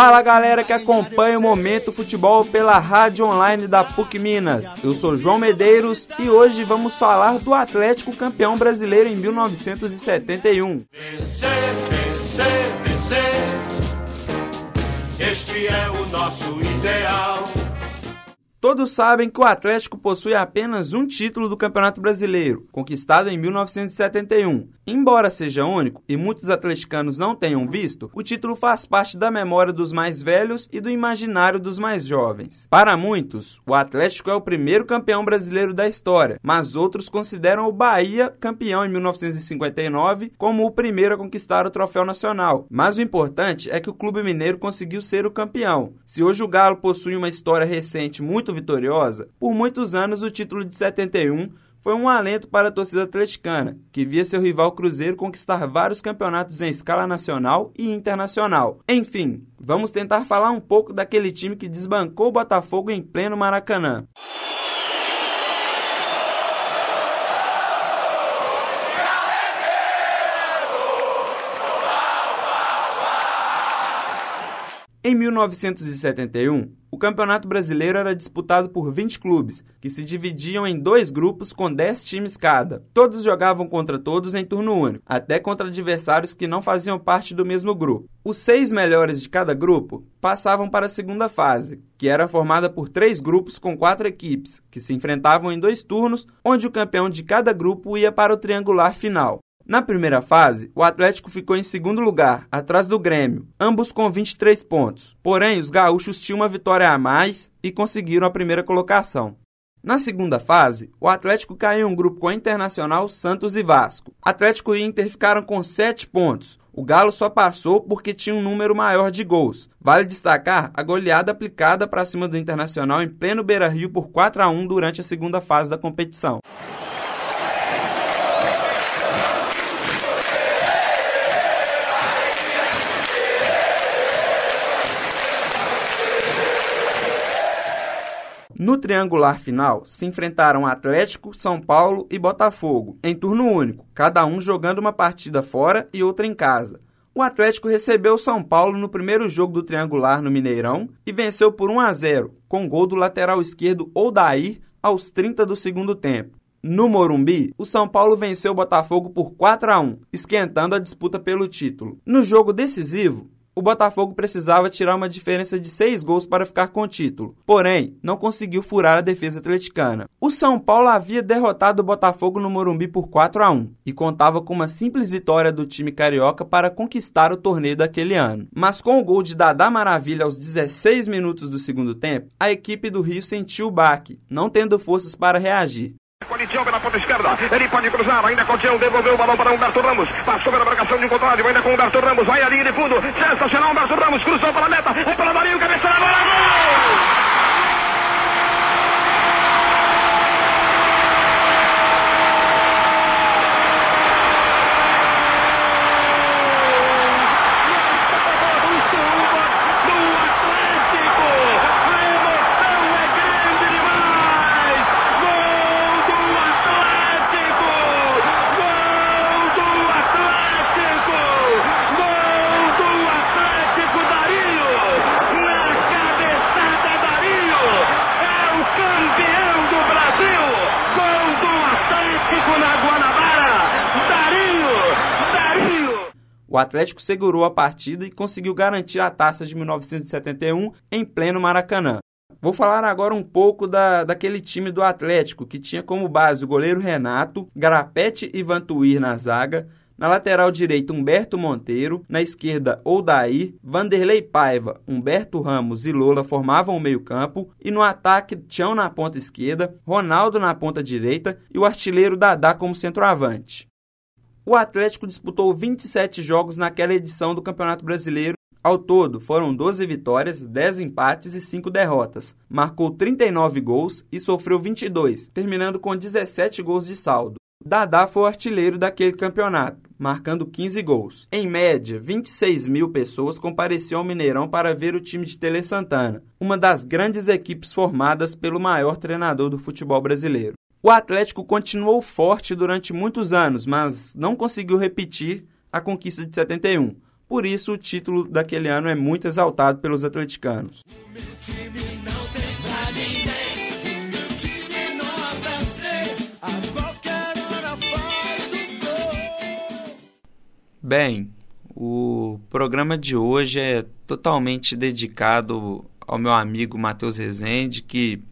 Fala galera que acompanha o Momento Futebol pela rádio online da PUC Minas. Eu sou João Medeiros e hoje vamos falar do Atlético campeão brasileiro em 1971. Vencer, vencer, vencer. Este é o nosso ideal. Todos sabem que o Atlético possui apenas um título do Campeonato Brasileiro, conquistado em 1971. Embora seja único e muitos atleticanos não tenham visto, o título faz parte da memória dos mais velhos e do imaginário dos mais jovens. Para muitos, o Atlético é o primeiro campeão brasileiro da história, mas outros consideram o Bahia, campeão em 1959, como o primeiro a conquistar o troféu nacional. Mas o importante é que o Clube Mineiro conseguiu ser o campeão. Se hoje o Galo possui uma história recente muito muito vitoriosa, por muitos anos o título de 71 foi um alento para a torcida atleticana, que via seu rival Cruzeiro conquistar vários campeonatos em escala nacional e internacional. Enfim, vamos tentar falar um pouco daquele time que desbancou o Botafogo em pleno Maracanã. Em 1971, o Campeonato Brasileiro era disputado por 20 clubes, que se dividiam em dois grupos com 10 times cada. Todos jogavam contra todos em turno único, até contra adversários que não faziam parte do mesmo grupo. Os seis melhores de cada grupo passavam para a segunda fase, que era formada por três grupos com quatro equipes, que se enfrentavam em dois turnos, onde o campeão de cada grupo ia para o triangular final. Na primeira fase, o Atlético ficou em segundo lugar, atrás do Grêmio, ambos com 23 pontos. Porém, os gaúchos tinham uma vitória a mais e conseguiram a primeira colocação. Na segunda fase, o Atlético caiu em um grupo com Internacional, Santos e Vasco. Atlético e Inter ficaram com 7 pontos. O Galo só passou porque tinha um número maior de gols. Vale destacar a goleada aplicada para cima do Internacional em pleno Beira-Rio por 4 a 1 durante a segunda fase da competição. No triangular final, se enfrentaram Atlético, São Paulo e Botafogo, em turno único, cada um jogando uma partida fora e outra em casa. O Atlético recebeu o São Paulo no primeiro jogo do triangular no Mineirão e venceu por 1 a 0, com gol do lateral esquerdo Odair aos 30 do segundo tempo. No Morumbi, o São Paulo venceu o Botafogo por 4 a 1, esquentando a disputa pelo título. No jogo decisivo, o Botafogo precisava tirar uma diferença de seis gols para ficar com o título, porém não conseguiu furar a defesa atleticana. O São Paulo havia derrotado o Botafogo no Morumbi por 4 a 1 e contava com uma simples vitória do time carioca para conquistar o torneio daquele ano. Mas com o gol de Dadá Maravilha aos 16 minutos do segundo tempo, a equipe do Rio sentiu o baque, não tendo forças para reagir. Corinthians pela ponta esquerda. Ele pode cruzar. Ainda o devolveu o balão para Humberto Ramos. Passou pela marcação de um contrário. Ainda com Humberto Ramos. Vai ali de fundo. Sensacional. Humberto Ramos cruzou para a meta. É para Marinho. Cabeça na bola. Gol! O Atlético segurou a partida e conseguiu garantir a taça de 1971 em pleno Maracanã. Vou falar agora um pouco da, daquele time do Atlético, que tinha como base o goleiro Renato, Garapete e Vantuir na zaga, na lateral direita Humberto Monteiro, na esquerda Odair, Vanderlei Paiva, Humberto Ramos e Lola formavam o meio-campo, e no ataque Tião na ponta esquerda, Ronaldo na ponta direita e o artilheiro Dadá como centroavante. O Atlético disputou 27 jogos naquela edição do Campeonato Brasileiro. Ao todo, foram 12 vitórias, 10 empates e 5 derrotas. Marcou 39 gols e sofreu 22, terminando com 17 gols de saldo. Dadá foi o artilheiro daquele campeonato, marcando 15 gols. Em média, 26 mil pessoas compareciam ao Mineirão para ver o time de Tele Santana, uma das grandes equipes formadas pelo maior treinador do futebol brasileiro. O Atlético continuou forte durante muitos anos, mas não conseguiu repetir a conquista de 71. Por isso, o título daquele ano é muito exaltado pelos atleticanos. Bem, o programa de hoje é totalmente dedicado ao meu amigo Matheus Rezende, que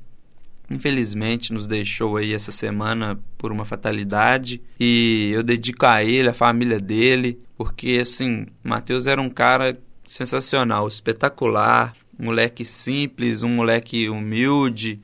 infelizmente nos deixou aí essa semana por uma fatalidade. E eu dedico a ele, a família dele, porque assim, Matheus era um cara sensacional, espetacular, um moleque simples, um moleque humilde,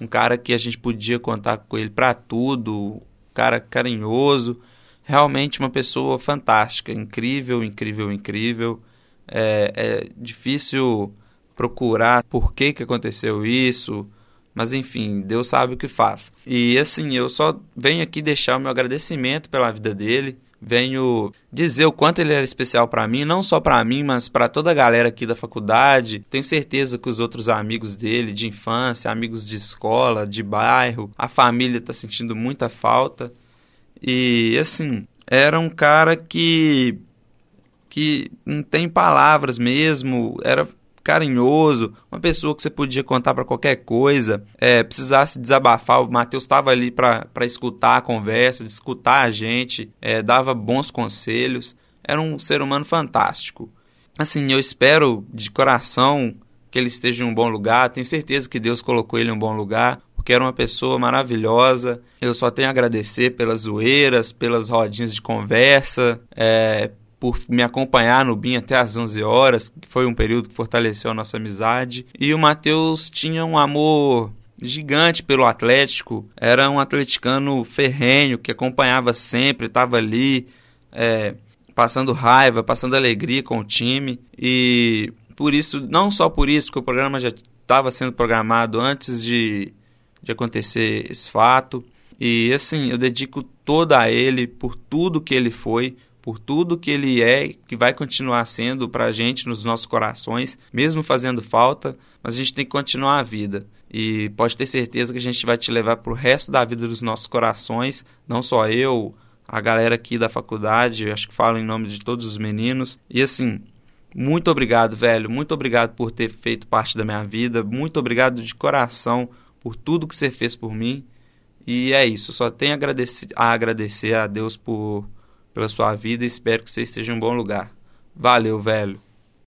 um cara que a gente podia contar com ele para tudo, um cara carinhoso realmente uma pessoa fantástica, incrível, incrível, incrível. É, é difícil procurar por que, que aconteceu isso, mas enfim, Deus sabe o que faz. E assim, eu só venho aqui deixar o meu agradecimento pela vida dele. Venho dizer o quanto ele era especial para mim, não só para mim, mas para toda a galera aqui da faculdade. Tenho certeza que os outros amigos dele de infância, amigos de escola, de bairro, a família está sentindo muita falta. E assim, era um cara que que não tem palavras mesmo, era carinhoso, uma pessoa que você podia contar para qualquer coisa, é, precisasse desabafar, o Matheus estava ali para escutar a conversa, escutar a gente, é, dava bons conselhos, era um ser humano fantástico. Assim, eu espero de coração que ele esteja em um bom lugar, tenho certeza que Deus colocou ele em um bom lugar, porque era uma pessoa maravilhosa. Eu só tenho a agradecer pelas zoeiras, pelas rodinhas de conversa, é, por me acompanhar no BIM até às 11 horas, que foi um período que fortaleceu a nossa amizade. E o Matheus tinha um amor gigante pelo Atlético, era um atleticano ferrenho que acompanhava sempre, estava ali é, passando raiva, passando alegria com o time. E por isso, não só por isso, porque o programa já estava sendo programado antes de de acontecer esse fato. E assim, eu dedico toda a ele por tudo que ele foi, por tudo que ele é, que vai continuar sendo para a gente nos nossos corações, mesmo fazendo falta, mas a gente tem que continuar a vida. E pode ter certeza que a gente vai te levar para o resto da vida dos nossos corações, não só eu, a galera aqui da faculdade, acho que falo em nome de todos os meninos. E assim, muito obrigado, velho, muito obrigado por ter feito parte da minha vida, muito obrigado de coração por tudo que você fez por mim. E é isso, só tenho a agradecer a Deus por, pela sua vida e espero que você esteja em um bom lugar. Valeu, velho.